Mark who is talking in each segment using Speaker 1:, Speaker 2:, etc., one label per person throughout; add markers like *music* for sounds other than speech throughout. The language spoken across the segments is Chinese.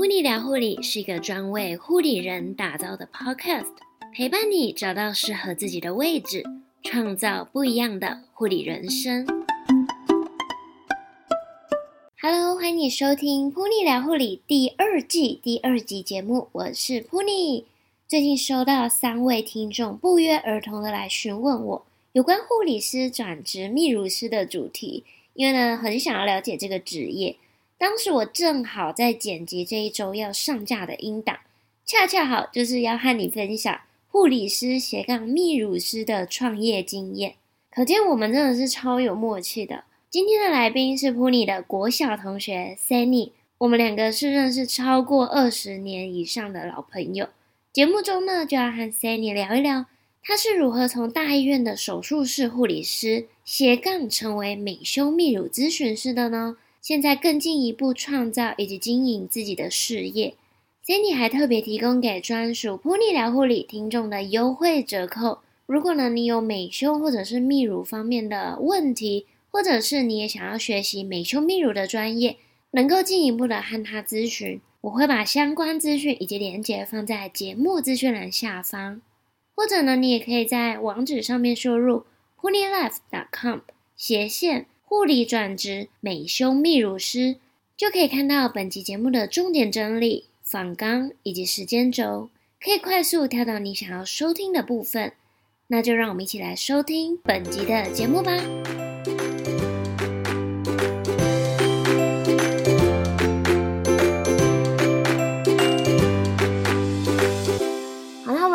Speaker 1: 噗妮聊护理是一个专为护理人打造的 podcast，陪伴你找到适合自己的位置，创造不一样的护理人生。Hello，欢迎你收听噗妮聊护理第二季第二集节目，我是噗妮。最近收到三位听众不约而同的来询问我有关护理师转职泌乳师的主题，因为呢很想要了解这个职业。当时我正好在剪辑这一周要上架的音档，恰恰好就是要和你分享护理师斜杠泌乳师的创业经验。可见我们真的是超有默契的。今天的来宾是噗妮的国小同学 Sanny，我们两个是认识超过二十年以上的老朋友。节目中呢，就要和 Sanny 聊一聊，他是如何从大医院的手术室护理师斜杠成为美胸泌乳咨询师的呢？现在更进一步创造以及经营自己的事业，Sanny 还特别提供给专属 Pony 聊护理听众的优惠折扣。如果呢你有美胸或者是泌乳方面的问题，或者是你也想要学习美胸泌乳的专业，能够进一步的和他咨询，我会把相关资讯以及链接放在节目资讯栏下方，或者呢你也可以在网址上面输入 ponylife.com 斜线。护理转职美胸泌乳师，就可以看到本集节目的重点整理、访纲以及时间轴，可以快速跳到你想要收听的部分。那就让我们一起来收听本集的节目吧。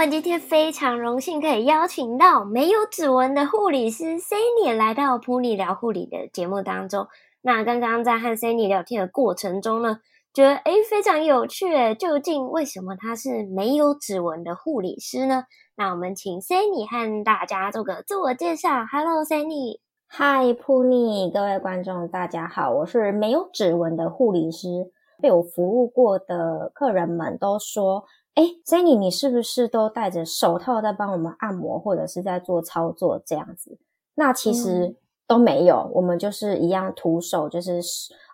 Speaker 1: 今天非常荣幸可以邀请到没有指纹的护理师 Sunny 来到噗妮聊护理的节目当中。那刚刚在和 Sunny 聊天的过程中呢，觉得诶非常有趣诶，究竟为什么他是没有指纹的护理师呢？那我们请 Sunny 和大家做个自我介绍。Hello，Sanny。
Speaker 2: Hi，噗妮，各位观众，大家好，我是没有指纹的护理师。被我服务过的客人们都说。哎，Jenny，你是不是都戴着手套在帮我们按摩，或者是在做操作这样子？那其实都没有，嗯、我们就是一样徒手，就是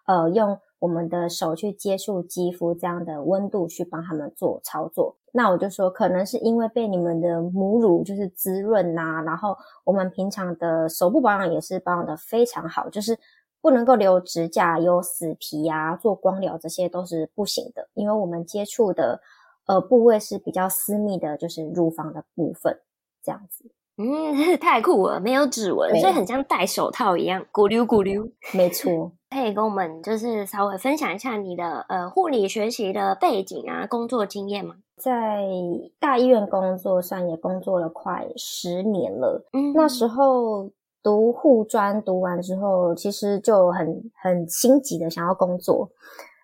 Speaker 2: 呃用我们的手去接触肌肤这样的温度去帮他们做操作。那我就说，可能是因为被你们的母乳就是滋润呐、啊，然后我们平常的手部保养也是保养得非常好，就是不能够留指甲、有死皮啊，做光疗这些都是不行的，因为我们接触的。呃，部位是比较私密的，就是乳房的部分，这样子。
Speaker 1: 嗯，*laughs* 太酷了，没有指纹，所以很像戴手套一样，咕溜咕溜。
Speaker 2: 没错，*laughs*
Speaker 1: 可以跟我们就是稍微分享一下你的呃护理学习的背景啊，工作经验吗？
Speaker 2: 在大医院工作，算也工作了快十年了。嗯，那时候读护专读完之后，其实就很很心急的想要工作。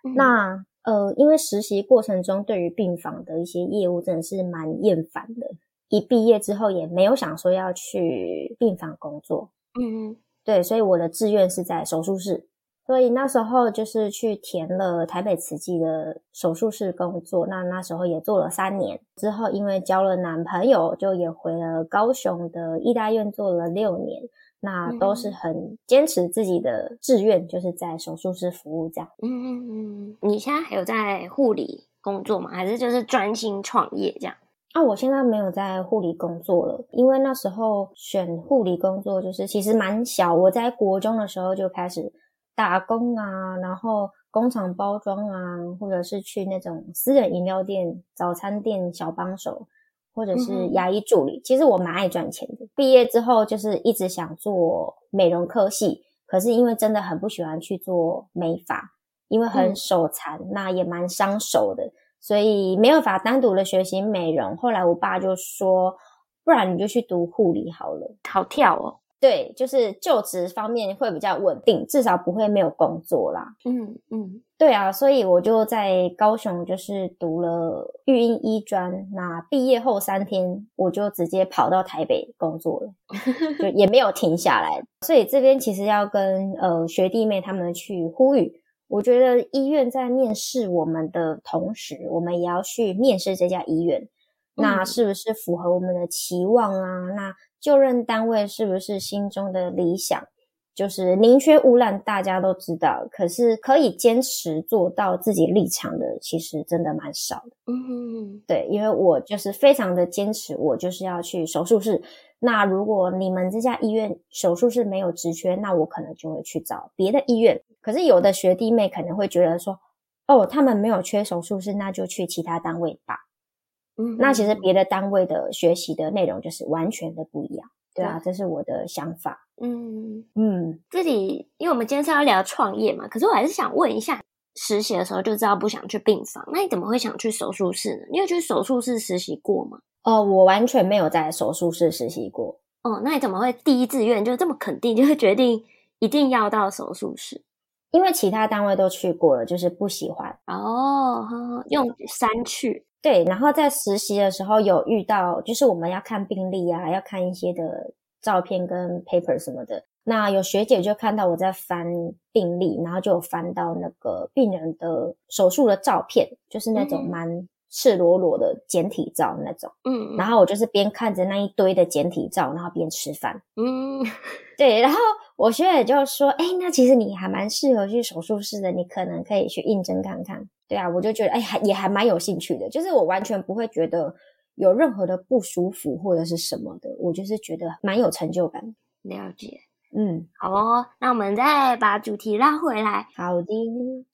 Speaker 2: 嗯、那呃，因为实习过程中对于病房的一些业务真的是蛮厌烦的，一毕业之后也没有想说要去病房工作。嗯嗯，对，所以我的志愿是在手术室，所以那时候就是去填了台北慈济的手术室工作。那那时候也做了三年，之后因为交了男朋友，就也回了高雄的医大院做了六年。那都是很坚持自己的志愿，就是在手术室服务这样。嗯嗯
Speaker 1: 嗯，你现在还有在护理工作吗？还是就是专心创业这样？
Speaker 2: 啊，我现在没有在护理工作了，因为那时候选护理工作就是其实蛮小，我在国中的时候就开始打工啊，然后工厂包装啊，或者是去那种私人饮料店、早餐店小帮手。或者是牙医助理，嗯、其实我蛮爱赚钱的。毕业之后就是一直想做美容科系，可是因为真的很不喜欢去做美发，因为很手残，嗯、那也蛮伤手的，所以没有法单独的学习美容。后来我爸就说，不然你就去读护理好了，
Speaker 1: 好跳哦。
Speaker 2: 对，就是就职方面会比较稳定，至少不会没有工作啦。嗯嗯，对啊，所以我就在高雄就是读了育婴医专，那毕业后三天我就直接跑到台北工作了，*laughs* 就也没有停下来。所以这边其实要跟呃学弟妹他们去呼吁，我觉得医院在面试我们的同时，我们也要去面试这家医院，那是不是符合我们的期望啊？那就任单位是不是心中的理想？就是宁缺毋滥，大家都知道，可是可以坚持做到自己立场的，其实真的蛮少的。
Speaker 1: 嗯
Speaker 2: 对，因为我就是非常的坚持，我就是要去手术室。那如果你们这家医院手术室没有职缺，那我可能就会去找别的医院。可是有的学弟妹可能会觉得说，哦，他们没有缺手术室，那就去其他单位吧。嗯，那其实别的单位的学习的内容就是完全的不一样。对啊，这是我的想法。
Speaker 1: 嗯嗯，这里因为我们今天是要聊创业嘛，可是我还是想问一下，实习的时候就知道不想去病房，那你怎么会想去手术室呢？你有去手术室实习过吗？
Speaker 2: 哦，我完全没有在手术室实习过。
Speaker 1: 哦，那你怎么会第一志愿就这么肯定，就会决定一定要到手术室？
Speaker 2: 因为其他单位都去过了，就是不喜欢。
Speaker 1: 哦，用删去。
Speaker 2: 对，然后在实习的时候有遇到，就是我们要看病历啊，要看一些的照片跟 paper 什么的。那有学姐就看到我在翻病历，然后就有翻到那个病人的手术的照片，就是那种蛮赤裸裸的简体照那种。嗯，然后我就是边看着那一堆的简体照，然后边吃饭。嗯，*laughs* 对，然后我学姐就说：“哎，那其实你还蛮适合去手术室的，你可能可以去应征看看。”对啊，我就觉得哎，还也还蛮有兴趣的，就是我完全不会觉得有任何的不舒服或者是什么的，我就是觉得蛮有成就感。
Speaker 1: 了解。嗯，好哦，那我们再把主题拉回来。
Speaker 2: 好的，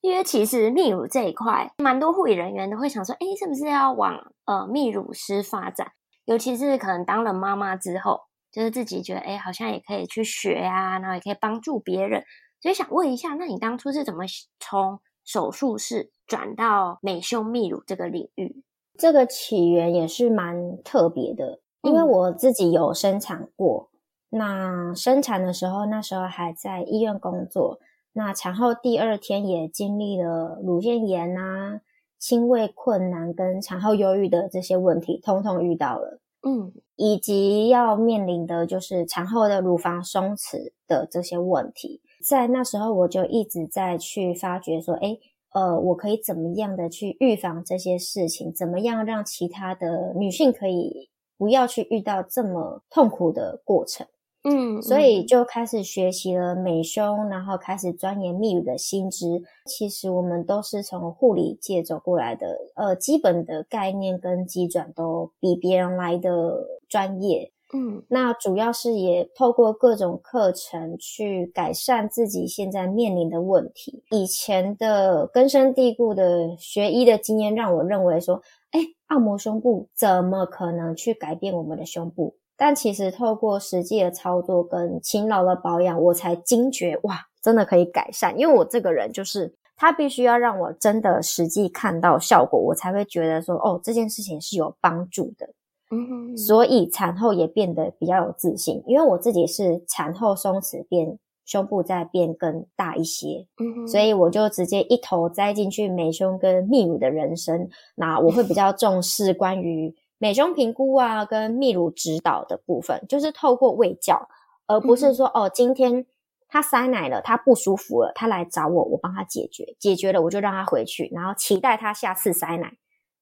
Speaker 1: 因为其实泌乳这一块，蛮多护理人员都会想说，哎，是不是要往呃泌乳师发展？尤其是可能当了妈妈之后，就是自己觉得，哎，好像也可以去学啊，然后也可以帮助别人。所以想问一下，那你当初是怎么从手术室转到美胸泌乳这个领域？
Speaker 2: 这个起源也是蛮特别的，因为我自己有生产过。嗯那生产的时候，那时候还在医院工作。那产后第二天也经历了乳腺炎啊、亲喂困难跟产后忧郁的这些问题，通通遇到了。嗯，以及要面临的就是产后的乳房松弛的这些问题。在那时候，我就一直在去发掘说，诶，呃，我可以怎么样的去预防这些事情？怎么样让其他的女性可以不要去遇到这么痛苦的过程？嗯，所以就开始学习了美胸，然后开始钻研泌乳的心知。其实我们都是从护理界走过来的，呃，基本的概念跟基转都比别人来的专业。嗯，那主要是也透过各种课程去改善自己现在面临的问题。以前的根深蒂固的学医的经验让我认为说，哎，按摩胸部怎么可能去改变我们的胸部？但其实透过实际的操作跟勤劳的保养，我才惊觉哇，真的可以改善。因为我这个人就是，他必须要让我真的实际看到效果，我才会觉得说，哦，这件事情是有帮助的。嗯，所以产后也变得比较有自信，因为我自己是产后松弛变胸部再变更大一些。嗯，所以我就直接一头栽进去美胸跟泌乳的人生。那我会比较重视关于。美胸评估啊，跟泌乳指导的部分，就是透过喂教，而不是说、嗯、哦，今天他塞奶了，他不舒服了，他来找我，我帮他解决，解决了我就让他回去，然后期待他下次塞奶，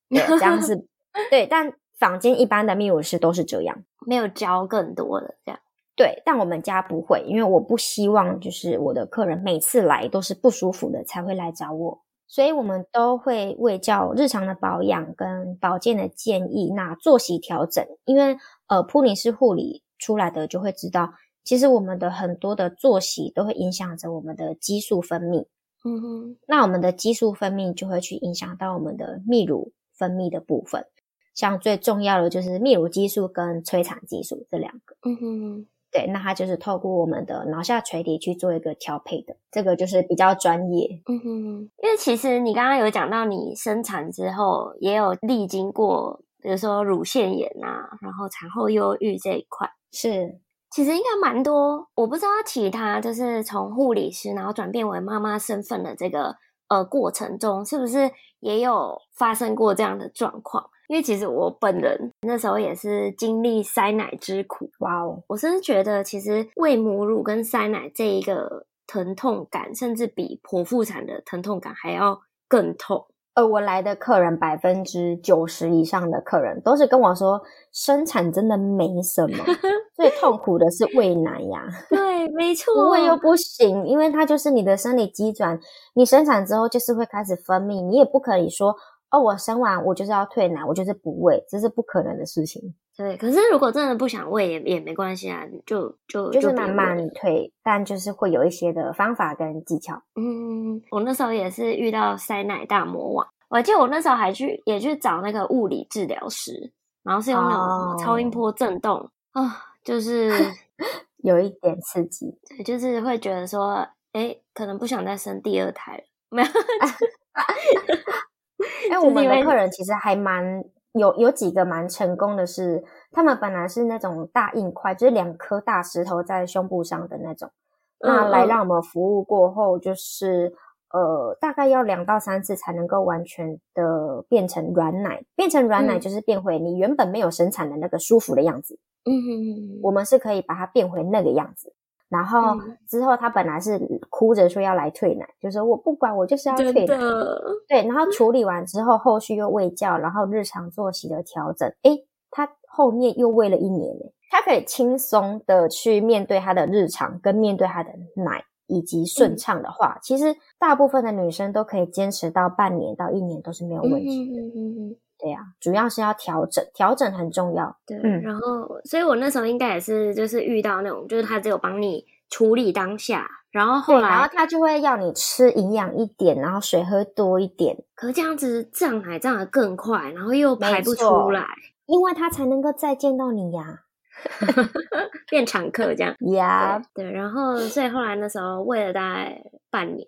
Speaker 2: 对，这样是 *laughs* 对。但坊间一般的泌乳师都是这样，
Speaker 1: 没有教更多的这样。
Speaker 2: 对，但我们家不会，因为我不希望就是我的客人每次来都是不舒服的才会来找我。所以我们都会为教日常的保养跟保健的建议，那作息调整，因为呃，普尼是护理出来的就会知道，其实我们的很多的作息都会影响着我们的激素分泌。嗯哼，那我们的激素分泌就会去影响到我们的泌乳分泌的部分，像最重要的就是泌乳激素跟催产激素这两个。嗯哼。对，那它就是透过我们的脑下垂体去做一个调配的，这个就是比较专业。
Speaker 1: 嗯哼，因为其实你刚刚有讲到，你生产之后也有历经过，比如说乳腺炎啊，然后产后忧郁这一块。
Speaker 2: 是，
Speaker 1: 其实应该蛮多，我不知道其他就是从护理师然后转变为妈妈身份的这个呃过程中，是不是也有发生过这样的状况？因为其实我本人那时候也是经历塞奶之苦，哇哦！我甚至觉得其实喂母乳跟塞奶这一个疼痛感，甚至比剖腹产的疼痛感还要更痛。
Speaker 2: 而我来的客人百分之九十以上的客人都是跟我说，生产真的没什么，最痛苦的是喂奶呀。
Speaker 1: 对 *laughs* 对，没错，
Speaker 2: 不喂又不行，因为它就是你的生理机转，你生产之后就是会开始分泌，你也不可以说哦，我生完我就是要退奶，我就是不喂，这是不可能的事情。
Speaker 1: 对，可是如果真的不想喂也也没关系啊，就就
Speaker 2: 就是慢慢退，但就是会有一些的方法跟技巧。
Speaker 1: 嗯，我那时候也是遇到塞奶大魔王，我记得我那时候还去也去找那个物理治疗师，然后是用那种超音波震动啊、哦哦，就是 *laughs*
Speaker 2: 有一点刺激，
Speaker 1: 对，就是会觉得说，哎，可能不想再生第二胎了，没有。*laughs*
Speaker 2: 哎，我们的客人其实还蛮。有有几个蛮成功的是，他们本来是那种大硬块，就是两颗大石头在胸部上的那种。那来让我们服务过后，就是呃，大概要两到三次才能够完全的变成软奶。变成软奶就是变回你原本没有生产的那个舒服的样子。嗯哼哼，我们是可以把它变回那个样子。然后之后他本来是哭着说要来退奶，就说我不管，我就是要退奶。对，然后处理完之后，后续又喂教，然后日常作息的调整。诶，他后面又喂了一年呢，他可以轻松的去面对他的日常，跟面对他的奶，以及顺畅的话，嗯、其实大部分的女生都可以坚持到半年到一年都是没有问题的。嗯嗯嗯嗯。对呀、啊，主要是要调整，调整很重要。
Speaker 1: 对，嗯，然后，所以我那时候应该也是，就是遇到那种，就是他只有帮你处理当下，然后后来，
Speaker 2: 然后他就会要你吃营养一点，然后水喝多一点。
Speaker 1: 可是这样子胀奶胀的更快，然后又排不出来，
Speaker 2: 因为他才能够再见到你呀，*laughs*
Speaker 1: 变常客这样。
Speaker 2: 呀，
Speaker 1: 对，然后所以后来那时候喂了大概半年，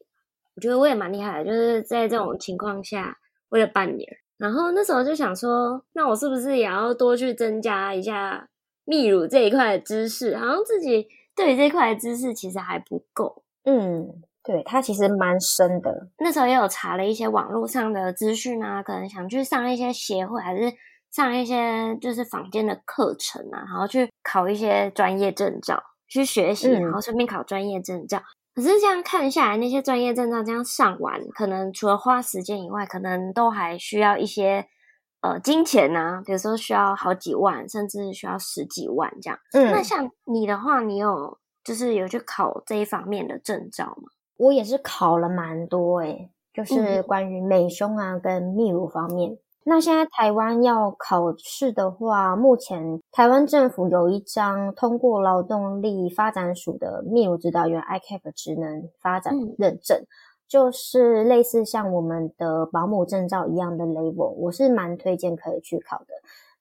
Speaker 1: 我觉得我也蛮厉害的，就是在这种情况下喂了半年。然后那时候就想说，那我是不是也要多去增加一下泌乳这一块的知识？好像自己对于这块的知识其实还不够。
Speaker 2: 嗯，对，它其实蛮深的。
Speaker 1: 那时候也有查了一些网络上的资讯啊，可能想去上一些协会，还是上一些就是坊间的课程啊，然后去考一些专业证照，去学习，然后顺便考专业证照。嗯可是这样看下来，那些专业证照这样上完，可能除了花时间以外，可能都还需要一些呃金钱呐、啊，比如说需要好几万，甚至需要十几万这样。嗯，那像你的话，你有就是有去考这一方面的证照吗？
Speaker 2: 我也是考了蛮多诶、欸，就是关于美胸啊跟泌乳方面。那现在台湾要考试的话，目前台湾政府有一张通过劳动力发展署的泌乳指导员 ICAP 职能发展认证，嗯，就是类似像我们的保姆证照一样的 level，我是蛮推荐可以去考的。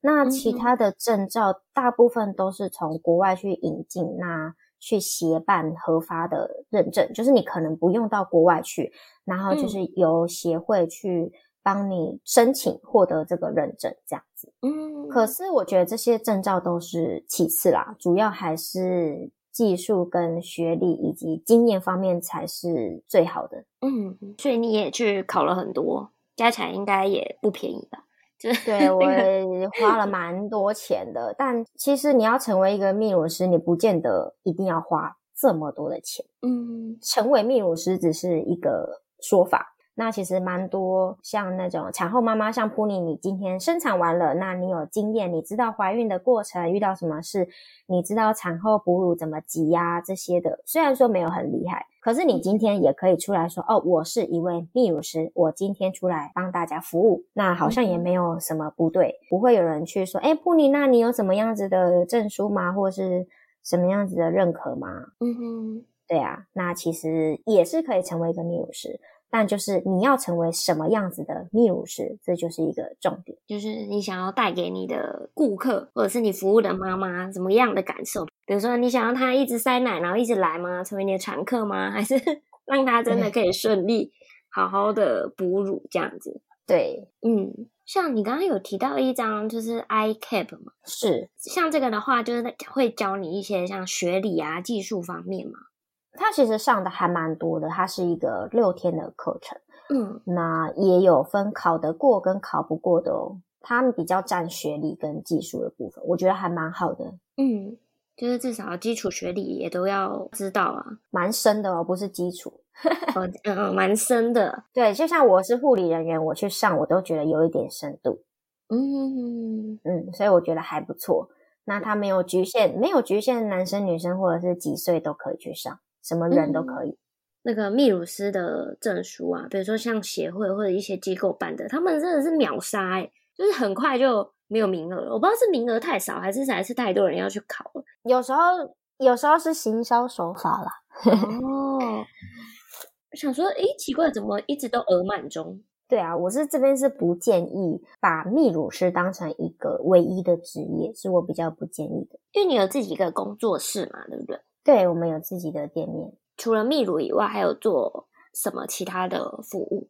Speaker 2: 那其他的证照大部分都是从国外去引进，那去协办合发的认证，就是你可能不用到国外去，然后就是由协会去。帮你申请获得这个认证，这样子。嗯，可是我觉得这些证照都是其次啦，主要还是技术跟学历以及经验方面才是最好的。
Speaker 1: 嗯，所以你也去考了很多，加起来应该也不便宜吧？
Speaker 2: 就对，*laughs* 我也花了蛮多钱的。但其实你要成为一个泌乳师，你不见得一定要花这么多的钱。嗯，成为泌乳师只是一个说法。那其实蛮多，像那种产后妈妈，像普妮，你今天生产完了，那你有经验，你知道怀孕的过程遇到什么事，你知道产后哺乳怎么挤压这些的。虽然说没有很厉害，可是你今天也可以出来说，哦，我是一位泌乳师，我今天出来帮大家服务，那好像也没有什么不对，不会有人去说，诶，噗妮，那你有什么样子的证书吗？或是什么样子的认可吗？嗯哼，对啊，那其实也是可以成为一个泌乳师。但就是你要成为什么样子的泌乳师，这就是一个重点。
Speaker 1: 就是你想要带给你的顾客，或者是你服务的妈妈，怎么样的感受？比如说，你想要她一直塞奶，然后一直来吗？成为你的常客吗？*laughs* 还是让她真的可以顺利好好的哺乳这样子？
Speaker 2: 对，
Speaker 1: 嗯，像你刚刚有提到一张就是 ICAP 嘛，
Speaker 2: 是
Speaker 1: 像这个的话，就是会教你一些像学理啊、技术方面嘛。
Speaker 2: 他其实上的还蛮多的，它是一个六天的课程，嗯，那也有分考得过跟考不过的哦。他们比较占学历跟技术的部分，我觉得还蛮好的，
Speaker 1: 嗯，就是至少基础学历也都要知道啊，
Speaker 2: 蛮深的哦，不是基础，*laughs*
Speaker 1: 哦，嗯，蛮深的，
Speaker 2: 对，就像我是护理人员，我去上我都觉得有一点深度，嗯。嗯，所以我觉得还不错。那它没有局限，没有局限男生女生或者是几岁都可以去上，什么人都可以。嗯、
Speaker 1: 那个泌乳师的证书啊，比如说像协会或者一些机构办的，他们真的是秒杀哎、欸，就是很快就没有名额了。我不知道是名额太少，还是还是太多人要去考了。
Speaker 2: 有时候有时候是行销手法啦。
Speaker 1: 哦，我想说，诶，奇怪，怎么一直都额满中？
Speaker 2: 对啊，我是这边是不建议把泌乳师当成一个唯一的职业，是我比较不建议的。
Speaker 1: 因为你有自己一个工作室嘛，对不对？
Speaker 2: 对，我们有自己的店面。
Speaker 1: 除了秘鲁以外，还有做什么其他的服务？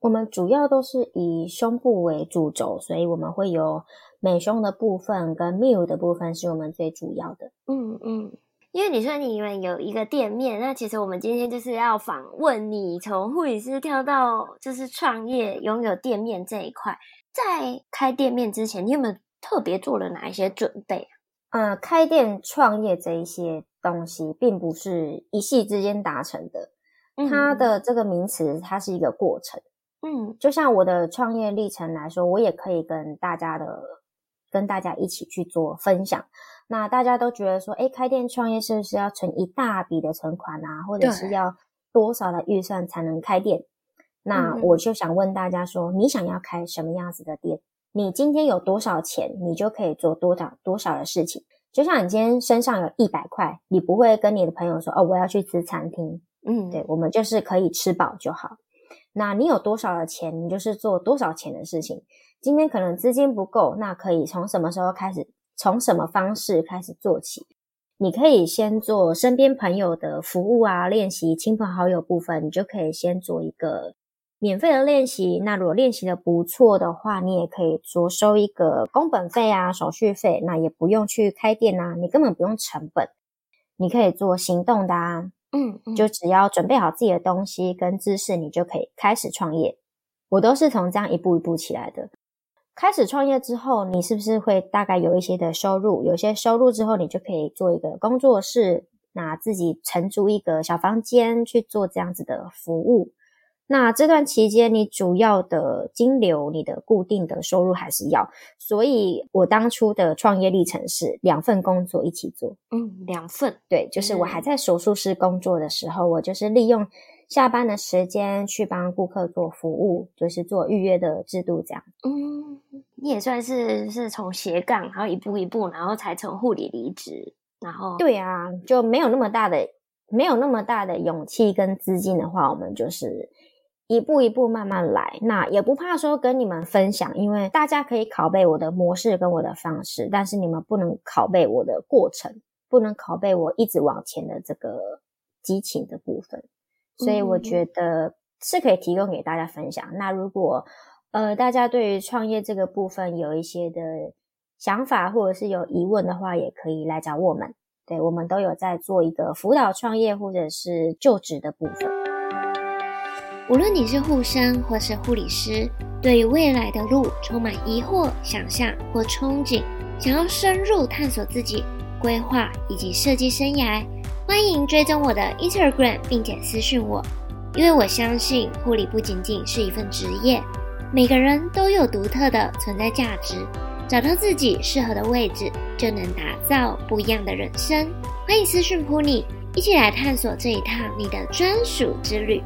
Speaker 2: 我们主要都是以胸部为主轴，所以我们会有美胸的部分跟泌乳的部分是我们最主要的。
Speaker 1: 嗯嗯。因为你说你们有一个店面，那其实我们今天就是要访问你，从护理师跳到就是创业拥有店面这一块。在开店面之前，你有没有特别做了哪一些准备？
Speaker 2: 嗯，开店创业这一些东西，并不是一夕之间达成的。它的这个名词，它是一个过程。嗯，就像我的创业历程来说，我也可以跟大家的跟大家一起去做分享。那大家都觉得说，诶，开店创业是不是要存一大笔的存款啊，或者是要多少的预算才能开店？那我就想问大家说，你想要开什么样子的店？你今天有多少钱，你就可以做多少多少的事情。就像你今天身上有一百块，你不会跟你的朋友说，哦，我要去吃餐厅。嗯，对，我们就是可以吃饱就好。那你有多少的钱，你就是做多少钱的事情。今天可能资金不够，那可以从什么时候开始？从什么方式开始做起？你可以先做身边朋友的服务啊，练习亲朋好友部分，你就可以先做一个免费的练习。那如果练习的不错的话，你也可以着收一个工本费啊、手续费。那也不用去开店啊，你根本不用成本，你可以做行动的啊。嗯，嗯，就只要准备好自己的东西跟知识，你就可以开始创业。我都是从这样一步一步起来的。开始创业之后，你是不是会大概有一些的收入？有些收入之后，你就可以做一个工作室，那自己承租一个小房间去做这样子的服务。那这段期间，你主要的金流，你的固定的收入还是要。所以我当初的创业历程是两份工作一起做。
Speaker 1: 嗯，两份。
Speaker 2: 对，就是我还在手术室工作的时候，我就是利用。下班的时间去帮顾客做服务，就是做预约的制度这样。
Speaker 1: 嗯，你也算是是从斜杠，然后一步一步，然后才从护理离职。然后
Speaker 2: 对啊，就没有那么大的没有那么大的勇气跟资金的话，我们就是一步一步慢慢来。那也不怕说跟你们分享，因为大家可以拷贝我的模式跟我的方式，但是你们不能拷贝我的过程，不能拷贝我一直往前的这个激情的部分。所以我觉得是可以提供给大家分享。那如果呃大家对于创业这个部分有一些的想法，或者是有疑问的话，也可以来找我们。对，我们都有在做一个辅导创业或者是就职的部分。
Speaker 1: 无论你是护生或是护理师，对于未来的路充满疑惑、想象或憧憬，想要深入探索自己规划以及设计生涯。欢迎追踪我的 Instagram，并且私讯我，因为我相信护理不仅仅是一份职业，每个人都有独特的存在价值，找到自己适合的位置，就能打造不一样的人生。欢迎私讯 Puni，一起来探索这一趟你的专属之旅。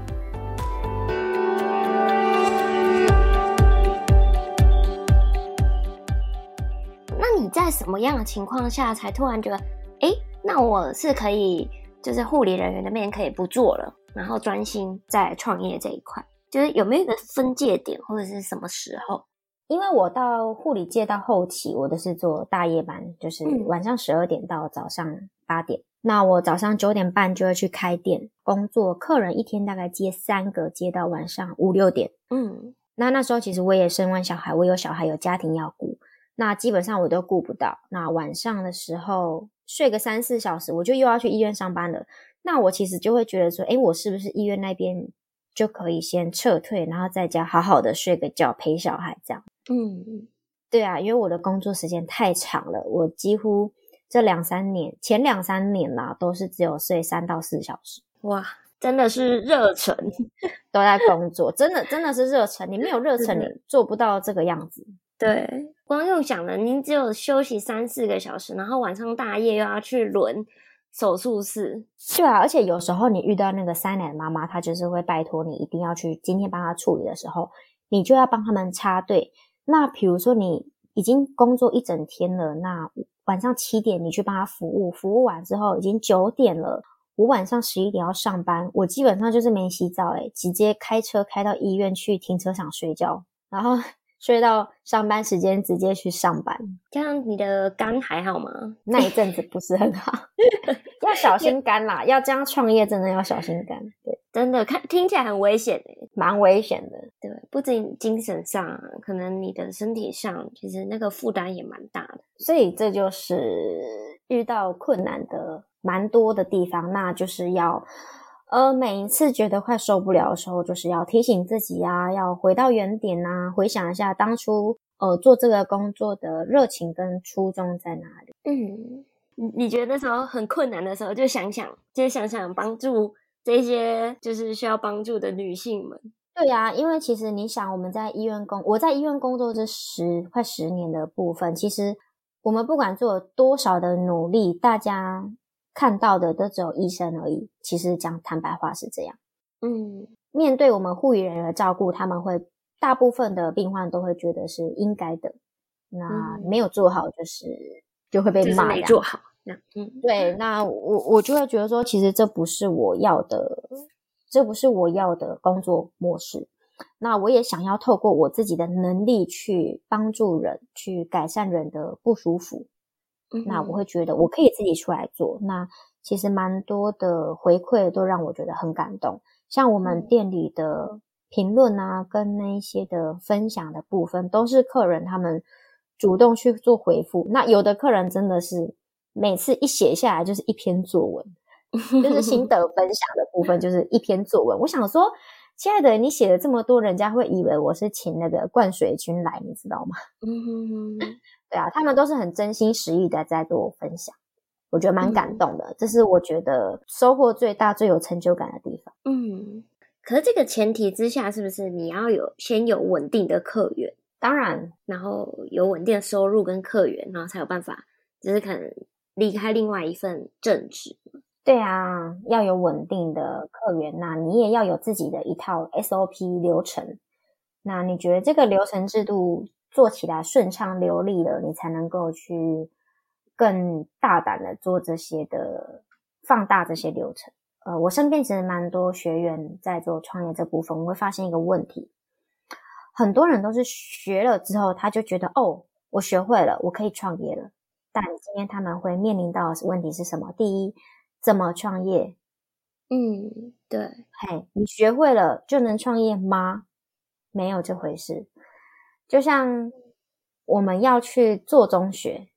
Speaker 1: 你在什么样的情况下才突然觉得，哎？那我是可以，就是护理人员的面可以不做了，然后专心在创业这一块。就是有没有一个分界点，或者是什么时候？
Speaker 2: 因为我到护理界到后期，我都是做大夜班，就是晚上十二点到早上八点。嗯。那我早上九点半就会去开店工作，客人一天大概接三个，接到晚上五六点。嗯，那那时候其实我也生完小孩，我有小孩有家庭要顾，那基本上我都顾不到。那晚上的时候。睡个三四小时，我就又要去医院上班了。那我其实就会觉得说，诶，我是不是医院那边就可以先撤退，然后在家好好的睡个觉，陪小孩这样？嗯，对啊，因为我的工作时间太长了，我几乎这两三年，前两三年啦，都是只有睡三到四小时。
Speaker 1: 哇，真的是热忱，*laughs*
Speaker 2: 都在工作，真的真的是热忱。你没有热忱，你做不到这个样子。
Speaker 1: 对，光用想的，您只有休息三四个小时，然后晚上大夜又要去轮手术室。
Speaker 2: 对啊，而且有时候你遇到那个三奶的妈妈，她就是会拜托你一定要去今天帮她处理的时候，你就要帮他们插队。那比如说你已经工作一整天了，那晚上七点你去帮她服务，服务完之后已经九点了，我晚上十一点要上班，我基本上就是没洗澡，诶，直接开车开到医院去停车场睡觉，然后。睡到上班时间直接去上班，
Speaker 1: 这样你的肝还好吗？*laughs*
Speaker 2: 那一阵子不是很好，*laughs* 要小心肝啦。要这样创业，真的要小心肝。对，
Speaker 1: 真的看听起来很危险诶，
Speaker 2: 蛮危险的。
Speaker 1: 对，不仅精神上，可能你的身体上，其实那个负担也蛮大的。
Speaker 2: 所以这就是遇到困难的蛮多的地方，那就是要。呃，每一次觉得快受不了的时候，就是要提醒自己啊，要回到原点啊，回想一下当初呃做这个工作的热情跟初衷在哪里。
Speaker 1: 嗯，你你觉得那时候很困难的时候，就想想，就想想帮助这些就是需要帮助的女性们。
Speaker 2: 对呀，因为其实你想，我们在医院工，我在医院工作这十快十年的部分，其实我们不管做了多少的努力，大家。看到的都只有医生而已。其实讲坦白话是这样。
Speaker 1: 嗯，
Speaker 2: 面对我们护理人员的照顾，他们会大部分的病患都会觉得是应该的。那没有做好，就是、嗯、就会被骂。
Speaker 1: 没做好。
Speaker 2: 嗯，对。那我我就会觉得说，其实这不是我要的，这不是我要的工作模式。那我也想要透过我自己的能力去帮助人，去改善人的不舒服。那我会觉得我可以自己出来做。那其实蛮多的回馈都让我觉得很感动。像我们店里的评论啊，跟那一些的分享的部分，都是客人他们主动去做回复。那有的客人真的是每次一写下来就是一篇作文，就是心 *laughs* 得分享的部分就是一篇作文。我想说，亲爱的，你写了这么多，人家会以为我是请那个灌水军来，你知道吗？
Speaker 1: 嗯哼哼。
Speaker 2: 对啊，他们都是很真心实意的在做我分享，我觉得蛮感动的。嗯，这是我觉得收获最大、最有成就感的地方。
Speaker 1: 嗯，可是这个前提之下，是不是你要有先有稳定的客源？
Speaker 2: 当然，
Speaker 1: 然后有稳定的收入跟客源，然后才有办法，就是可能离开另外一份正职。
Speaker 2: 对啊，要有稳定的客源，那你也要有自己的一套 SOP 流程。那你觉得这个流程制度？做起来顺畅流利了，你才能够去更大胆的做这些的放大这些流程。呃，我身边其实蛮多学员在做创业这部分，我会发现一个问题，很多人都是学了之后，他就觉得哦，我学会了，我可以创业了。但今天他们会面临到的问题是什么？第一，怎么创业？
Speaker 1: 嗯，对，
Speaker 2: 嘿，你学会了就能创业吗？没有这回事。就像我们要去做中学，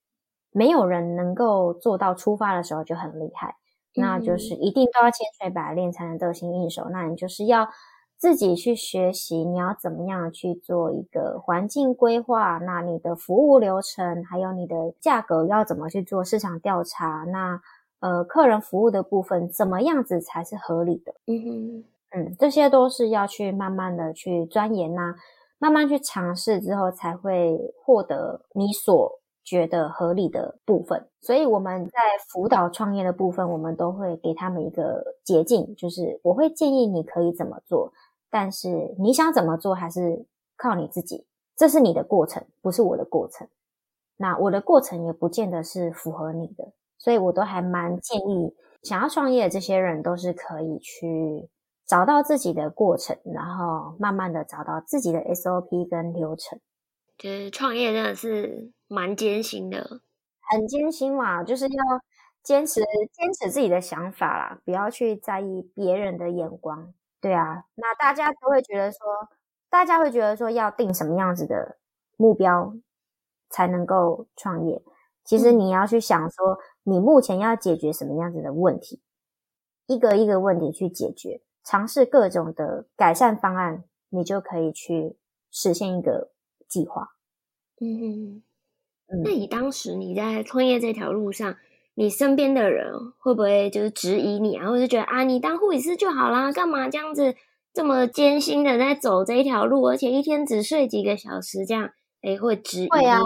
Speaker 2: 没有人能够做到出发的时候就很厉害，嗯、那就是一定都要千锤百炼才能得心应手。那你就是要自己去学习，你要怎么样去做一个环境规划？那你的服务流程，还有你的价格要怎么去做市场调查？那呃，客人服务的部分怎么样子才是合理的？
Speaker 1: 嗯哼
Speaker 2: 嗯，这些都是要去慢慢的去钻研呐。慢慢去尝试之后，才会获得你所觉得合理的部分。所以我们在辅导创业的部分，我们都会给他们一个捷径，就是我会建议你可以怎么做，但是你想怎么做还是靠你自己，这是你的过程，不是我的过程。那我的过程也不见得是符合你的，所以我都还蛮建议想要创业的这些人都是可以去。找到自己的过程，然后慢慢的找到自己的 SOP 跟流程。
Speaker 1: 就是创业真的是蛮艰辛的，
Speaker 2: 很艰辛嘛，就是要坚持坚持自己的想法啦，不要去在意别人的眼光。对啊，那大家都会觉得说，大家会觉得说要定什么样子的目标才能够创业。其实你要去想说，你目前要解决什么样子的问题，一个一个问题去解决。尝试各种的改善方案，你就可以去实现一个计划。
Speaker 1: 嗯那你当时你在创业这条路上，你身边的人会不会就是质疑你啊，或者是觉得啊，你当护理师就好啦，干嘛这样子这么艰辛的在走这一条路，而且一天只睡几个小时这样？哎，会质疑？
Speaker 2: 会啊，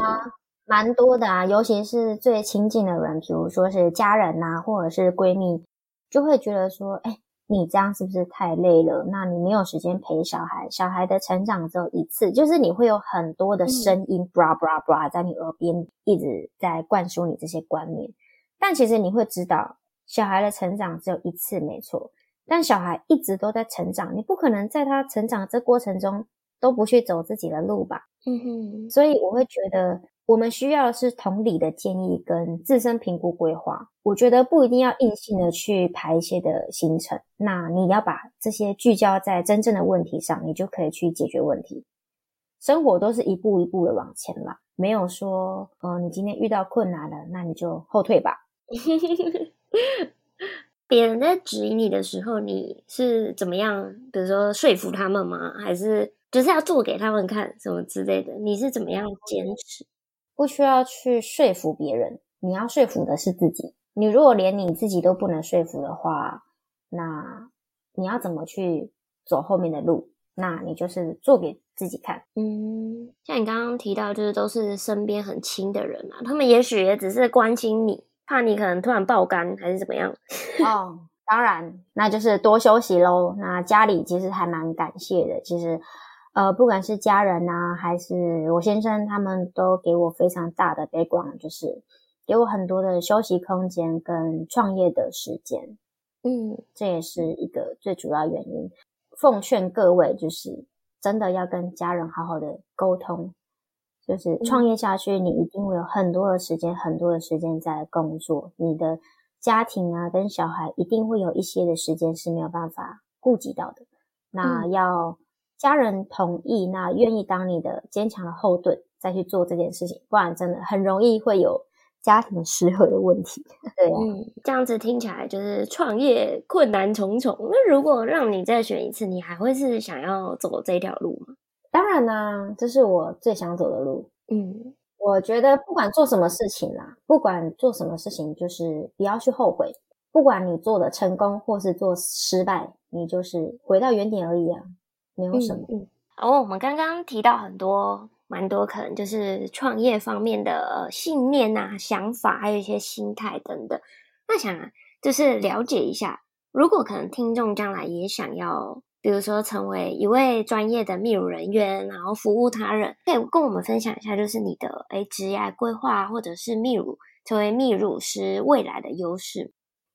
Speaker 2: 蛮多的啊，尤其是最亲近的人，比如说是家人呐、啊，或者是闺蜜，就会觉得说，哎，你这样是不是太累了？那你没有时间陪小孩，小孩的成长只有一次，就是你会有很多的声音，bra bra bra，在你耳边一直在灌输你这些观念。但其实你会知道，小孩的成长只有一次，没错。但小孩一直都在成长，你不可能在他成长这过程中都不去走自己的路吧？
Speaker 1: 嗯哼。所
Speaker 2: 以我会觉得，我们需要的是同理的建议跟自身评估规划。我觉得不一定要硬性的去排一些的行程，那你要把这些聚焦在真正的问题上，你就可以去解决问题。生活都是一步一步的往前啦，没有说，嗯、呃，你今天遇到困难了，那你就后退吧。*laughs*
Speaker 1: 别人在质疑你的时候，你是怎么样？比如说说服他们吗？还是就是要做给他们看什么之类的？你是怎么样坚持？
Speaker 2: 不需要去说服别人，你要说服的是自己。你如果连你自己都不能说服的话，那你要怎么去走后面的路？那你就是做给自己看。
Speaker 1: 嗯，像你刚刚提到，就是都是身边很亲的人啊，他们也许也只是关心你。怕你可能突然爆肝还是怎么样？
Speaker 2: 哦，当然，那就是多休息喽。那家里其实还蛮感谢的，其实呃，不管是家人啊，还是我先生，他们都给我非常大的 background，就是给我很多的休息空间跟创业的时间。
Speaker 1: 嗯，
Speaker 2: 这也是一个最主要原因。奉劝各位，就是真的要跟家人好好的沟通。就是创业下去，你一定会有很多的时间，很多的时间在工作。你的家庭啊，跟小孩一定会有一些的时间是没有办法顾及到的。那要家人同意，那愿意当你的坚强的后盾，再去做这件事情，不然真的很容易会有家庭失和的问题。*laughs* 对啊，
Speaker 1: 嗯，这样子听起来就是创业困难重重。那如果让你再选一次，你还会是想要走这条路吗？
Speaker 2: 当然啦，这是我最想走的路。
Speaker 1: 嗯，
Speaker 2: 我觉得不管做什么事情啦，不管做什么事情，就是不要去后悔。不管你做的成功或是做失败，你就是回到原点而已啊，没有什么。
Speaker 1: 嗯，好，我们刚刚提到很多，蛮多可能就是创业方面的信念啊、想法，还有一些心态等等。那想啊，就是了解一下，如果可能听众将来也想要。比如说，成为一位专业的泌乳人员，然后服务他人，可以跟我们分享一下，就是你的诶职业规划，或者是泌乳成为泌乳师未来的优势。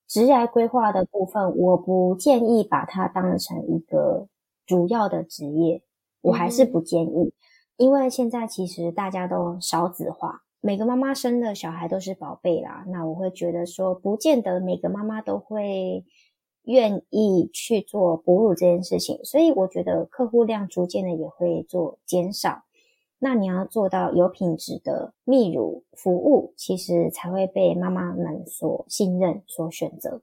Speaker 2: 职业规划的部分，我不建议把它当成一个主要的职业，我还是不建议，嗯、因为现在其实大家都少子化，每个妈妈生的小孩都是宝贝啦。那我会觉得说，不见得每个妈妈都会。愿意去做哺乳这件事情，所以我觉得客户量逐渐的也会做减少。那你要做到有品质的泌乳服务，其实才会被妈妈们所信任、所选择。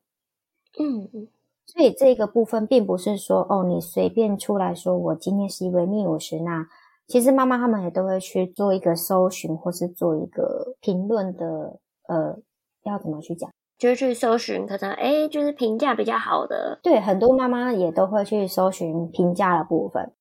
Speaker 1: 嗯嗯，
Speaker 2: 所以这个部分并不是说哦，你随便出来说我今天是一位泌乳师，那其实妈妈他们也都会去做一个搜寻，或是做一个评论的。呃，要怎么去讲？
Speaker 1: 就是去搜寻，可能哎就是评价比较好的。
Speaker 2: 对，很多妈妈也都会去搜寻评价的部分。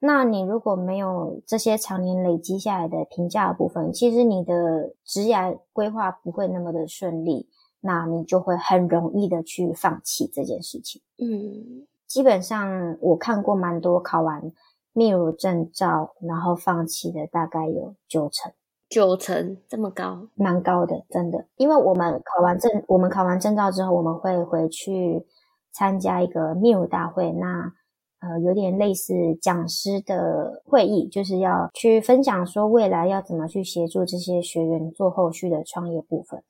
Speaker 2: 那你如果没有这些常年累积下来的评价的部分，其实你的职业规划不会那么的顺利，那你就会很容易的去放弃这件事情。
Speaker 1: 嗯，
Speaker 2: 基本上我看过蛮多考完泌乳证照，然后放弃的大概有九成。
Speaker 1: 九成这么高，
Speaker 2: 蛮高的，真的。因为我们考完证，我们考完证照之后，我们会回去参加一个泌乳大会，那呃有点类似讲师的会议，就是要去分享说未来要怎么去协助这些学员做后续的创业部分。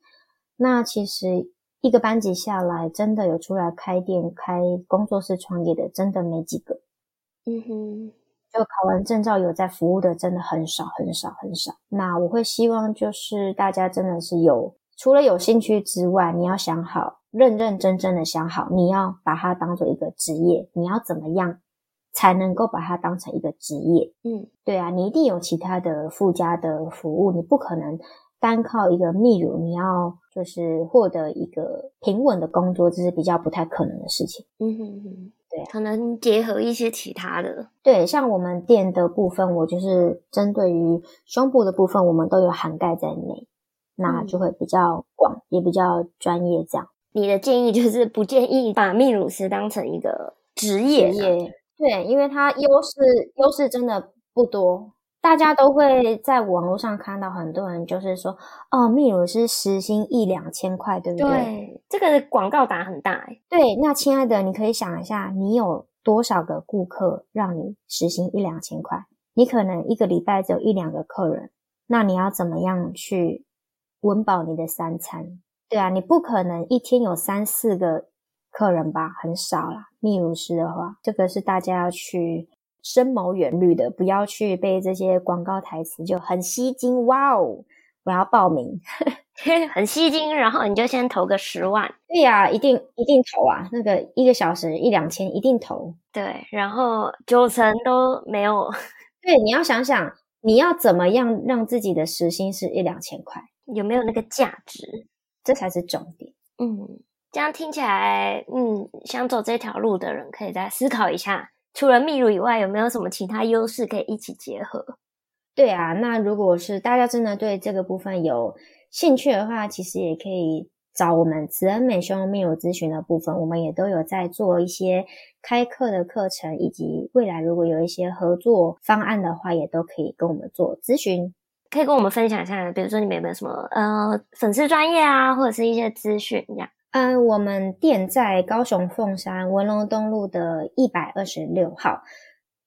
Speaker 2: 那其实一个班级下来，真的有出来开店、开工作室创业的，真的没几个。
Speaker 1: 嗯哼。
Speaker 2: 就考完证照有在服务的真的很少很少很少。那我会希望就是大家真的是有除了有兴趣之外，你要想好，认认真真的想好，你要把它当做一个职业，你要怎么样才能够把它当成一个职业？
Speaker 1: 嗯，
Speaker 2: 对啊，你一定有其他的附加的服务，你不可能单靠一个泌乳，你要就是获得一个平稳的工作，这是比较不太可能的事情。
Speaker 1: 嗯哼哼。
Speaker 2: 对，
Speaker 1: 可能结合一些其他的。
Speaker 2: 对，像我们店的部分，我就是针对于胸部的部分，我们都有涵盖在内，那就会比较广，也比较专业。这样，
Speaker 1: 你的建议就是不建议把泌乳师当成一个职业，职业。
Speaker 2: 对，因为它优势优势真的不多。大家都会在网络上看到很多人就是说，哦，泌乳是时薪一两千块，对不对？
Speaker 1: 对，这个广告打很大哎。
Speaker 2: 对，那亲爱的，你可以想一下，你有多少个顾客让你时薪一两千块？你可能一个礼拜只有一两个客人，那你要怎么样去温饱你的三餐？对啊，你不可能一天有三四个客人吧？很少啦。泌乳师的话，这个是大家要去。深谋远虑的，不要去被这些广告台词就很吸睛。哇哦，我要报名，*laughs* *laughs*
Speaker 1: 很吸睛，然后你就先投个十万。
Speaker 2: 对呀、啊，一定一定投啊！那个一个小时一两千，一定投。
Speaker 1: 对，然后九成都没有。*laughs*
Speaker 2: 对，你要想想，你要怎么样让自己的时薪是一两千块？
Speaker 1: 有没有那个价值？
Speaker 2: 这才是重点。
Speaker 1: 嗯，这样听起来，嗯，想走这条路的人可以再思考一下。除了泌乳以外，有没有什么其他优势可以一起结合？
Speaker 2: 对啊，那如果是大家真的对这个部分有兴趣的话，其实也可以找我们慈恩美胸泌乳咨询的部分，我们也都有在做一些开课的课程，以及未来如果有一些合作方案的话，也都可以跟我们做咨询。
Speaker 1: 可以跟我们分享一下，比如说你们有没有什么呃粉丝专业啊，或者是一些资讯这样。
Speaker 2: 嗯，我们店在高雄凤山文龙东路的一百二十六号。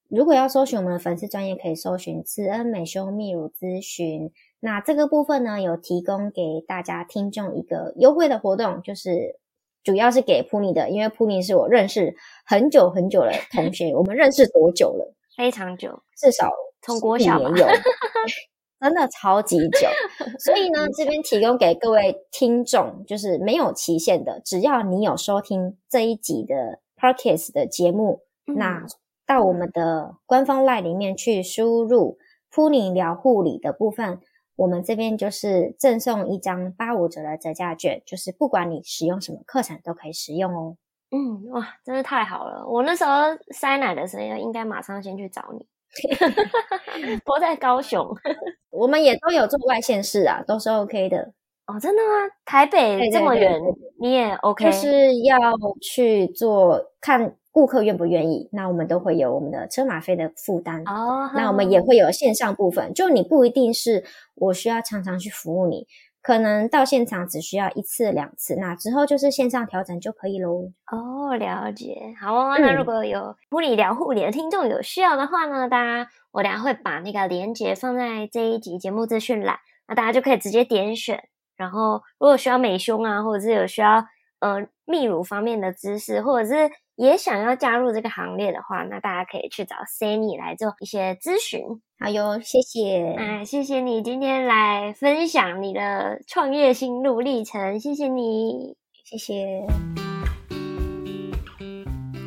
Speaker 2: 如果要搜寻我们的粉丝专业，可以搜寻慈恩美胸泌乳咨询。那这个部分呢，有提供给大家听众一个优惠的活动，就是主要是给 Puni 的，因为 Puni 是我认识很久很久的同学。我们认识多久了？
Speaker 1: 非常久，
Speaker 2: 至少
Speaker 1: 从国小有。*laughs*
Speaker 2: 真的超级久，*laughs* 所以呢，这边提供给各位听众，就是没有期限的，只要你有收听这一集的 Podcast 的节目，嗯、那到我们的官方 LINE 里面去输入“铺你聊护理”的部分，我们这边就是赠送一张八五折的折价券，就是不管你使用什么课程都可以使用哦。
Speaker 1: 嗯，哇，真的太好了！我那时候塞奶的时候，应该马上先去找你。*laughs* 不在高雄，*laughs*
Speaker 2: 我们也都有做外县市啊，都是 OK 的
Speaker 1: 哦。真的吗？台北这么远，你也 OK？
Speaker 2: 就是要去做，看顾客愿不愿意。那我们都会有我们的车马费的负担哦。那我们也会有线上部分，就你不一定是我需要常常去服务你。可能到现场只需要一次两次，那之后就是线上调整就可以喽。
Speaker 1: 哦，了解，好哦。那如果有护理聊护理的听众有需要的话呢，大家我等下会把那个链接放在这一集节目资讯栏，那大家就可以直接点选。然后如果需要美胸啊，或者是有需要呃泌乳方面的知识，或者是也想要加入这个行列的话，那大家可以去找 Sanny 来做一些咨询。
Speaker 2: 好哟，谢谢，
Speaker 1: 哎，谢谢你今天来分享你的创业心路历程，谢谢你，
Speaker 2: 谢谢。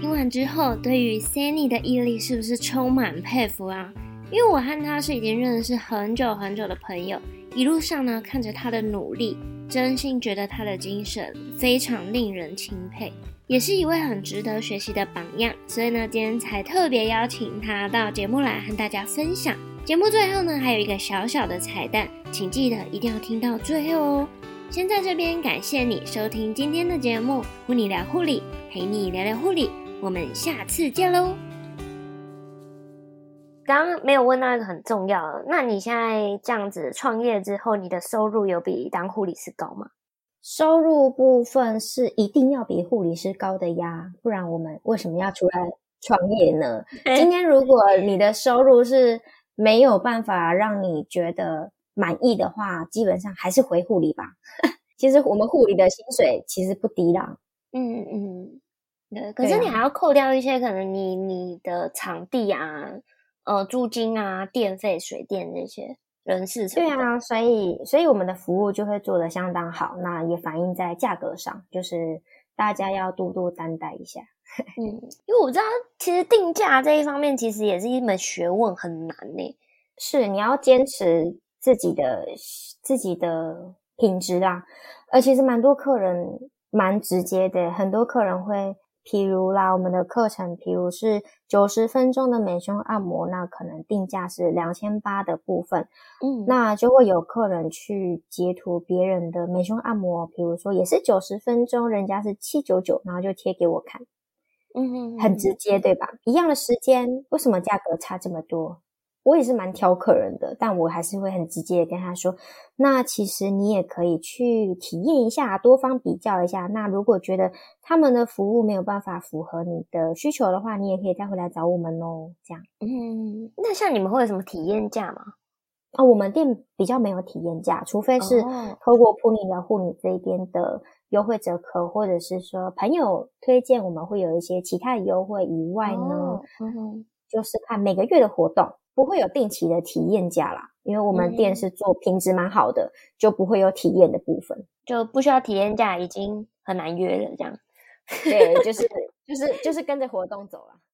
Speaker 1: 听完之后，对于 Sanny 的毅力是不是充满佩服啊？因为我和他是已经认识很久很久的朋友，一路上呢，看着他的努力，真心觉得他的精神非常令人钦佩。也是一位很值得学习的榜样，所以呢，今天才特别邀请他到节目来和大家分享。节目最后呢，还有一个小小的彩蛋，请记得一定要听到最后哦。先在这边感谢你收听今天的节目，护你聊护理，陪你聊聊护理，我们下次见喽。刚刚没有问到一个很重要的，那你现在这样子创业之后，你的收入有比当护理师高吗？
Speaker 2: 收入部分是一定要比护理师高的呀，不然我们为什么要出来创业呢？今 *laughs* 天如果你的收入是没有办法让你觉得满意的话，基本上还是回护理吧。*laughs* 其实我们护理的薪水其实不低啦。
Speaker 1: 嗯嗯，对。可是你还要扣掉一些可能你你的场地啊、呃租金啊、电费、水电这些。人事成本。对啊，
Speaker 2: 所以所以我们的服务就会做得相当好，那也反映在价格上，就是大家要多多担待一下。*laughs*
Speaker 1: 嗯，因为我知道其实定价这一方面其实也是一门学问，很难呢。
Speaker 2: 是，你要坚持自己的自己的品质啦。而其实蛮多客人蛮直接的，很多客人会譬如啦，我们的课程，譬如是九十分钟的美胸按摩，那可能定价是两千八的部分，
Speaker 1: 嗯，
Speaker 2: 那就会有客人去截图别人的美胸按摩，譬如说也是九十分钟，人家是七九九，然后就贴给我看，
Speaker 1: 嗯哼，
Speaker 2: 很直接，对吧？一样的时间，为什么价格差这么多？我也是蛮挑客人的，但我还是会很直接的跟他说，那其实你也可以去体验一下，多方比较一下。那如果觉得他们的服务没有办法符合你的需求的话，你也可以再回来找我们哦。这样，
Speaker 1: 嗯，那像你们会有什么体验价吗？
Speaker 2: 啊、哦，我们店比较没有体验价，除非是透过噗妮聊护理这边的优惠折扣，或者是说朋友推荐，我们会有一些其他的优惠以外呢，
Speaker 1: 哦、嗯，
Speaker 2: 就是看每个月的活动。不会有定期的体验价啦，因为我们店是做品质蛮好的，嗯、就不会有体验的部分，
Speaker 1: 就不需要体验价，已经很难约了这样。
Speaker 2: 对，就是 *laughs* 就是就是跟着活动走了。